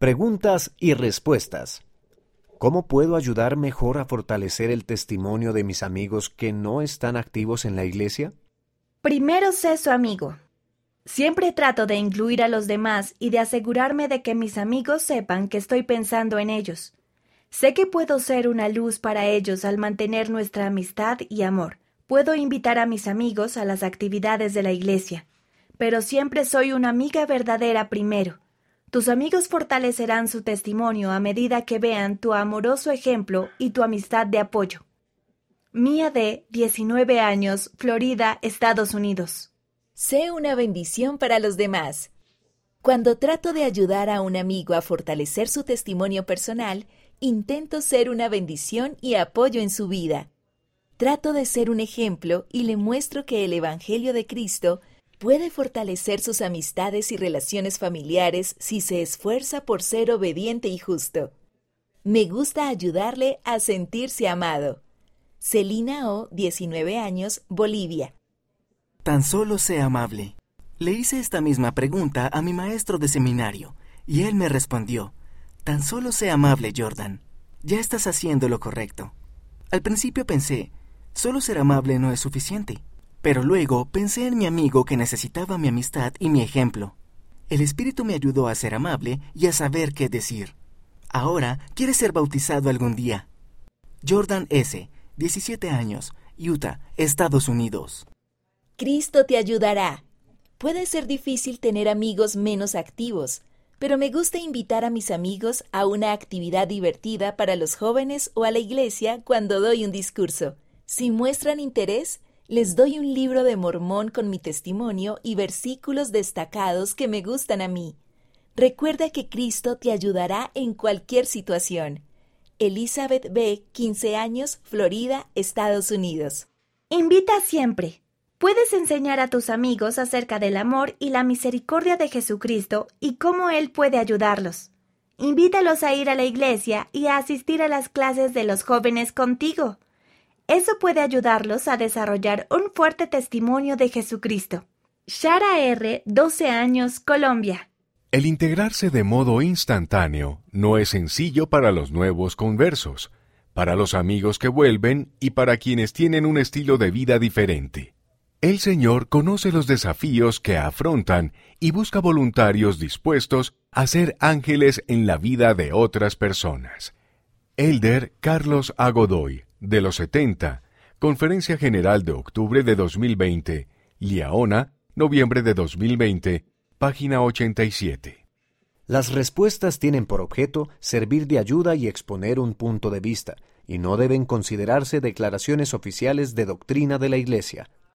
Preguntas y respuestas. ¿Cómo puedo ayudar mejor a fortalecer el testimonio de mis amigos que no están activos en la iglesia? Primero sé su amigo. Siempre trato de incluir a los demás y de asegurarme de que mis amigos sepan que estoy pensando en ellos. Sé que puedo ser una luz para ellos al mantener nuestra amistad y amor. Puedo invitar a mis amigos a las actividades de la iglesia, pero siempre soy una amiga verdadera primero. Tus amigos fortalecerán su testimonio a medida que vean tu amoroso ejemplo y tu amistad de apoyo. Mía de 19 años, Florida, Estados Unidos. Sé una bendición para los demás. Cuando trato de ayudar a un amigo a fortalecer su testimonio personal, intento ser una bendición y apoyo en su vida. Trato de ser un ejemplo y le muestro que el Evangelio de Cristo puede fortalecer sus amistades y relaciones familiares si se esfuerza por ser obediente y justo. Me gusta ayudarle a sentirse amado. Celina O, 19 años, Bolivia. Tan solo sé amable. Le hice esta misma pregunta a mi maestro de seminario, y él me respondió, Tan solo sé amable, Jordan. Ya estás haciendo lo correcto. Al principio pensé, solo ser amable no es suficiente. Pero luego pensé en mi amigo que necesitaba mi amistad y mi ejemplo. El Espíritu me ayudó a ser amable y a saber qué decir. Ahora quiere ser bautizado algún día. Jordan S., 17 años, Utah, Estados Unidos. Cristo te ayudará. Puede ser difícil tener amigos menos activos, pero me gusta invitar a mis amigos a una actividad divertida para los jóvenes o a la iglesia cuando doy un discurso. Si muestran interés, les doy un libro de Mormón con mi testimonio y versículos destacados que me gustan a mí. Recuerda que Cristo te ayudará en cualquier situación. Elizabeth B., 15 años, Florida, Estados Unidos. Invita siempre. Puedes enseñar a tus amigos acerca del amor y la misericordia de Jesucristo y cómo Él puede ayudarlos. Invítalos a ir a la iglesia y a asistir a las clases de los jóvenes contigo. Eso puede ayudarlos a desarrollar un fuerte testimonio de Jesucristo. Shara R., 12 años, Colombia. El integrarse de modo instantáneo no es sencillo para los nuevos conversos, para los amigos que vuelven y para quienes tienen un estilo de vida diferente. El Señor conoce los desafíos que afrontan y busca voluntarios dispuestos a ser ángeles en la vida de otras personas. Elder Carlos Agodoy, de los 70, Conferencia General de octubre de 2020, Liaona, noviembre de 2020, página 87. Las respuestas tienen por objeto servir de ayuda y exponer un punto de vista, y no deben considerarse declaraciones oficiales de doctrina de la Iglesia.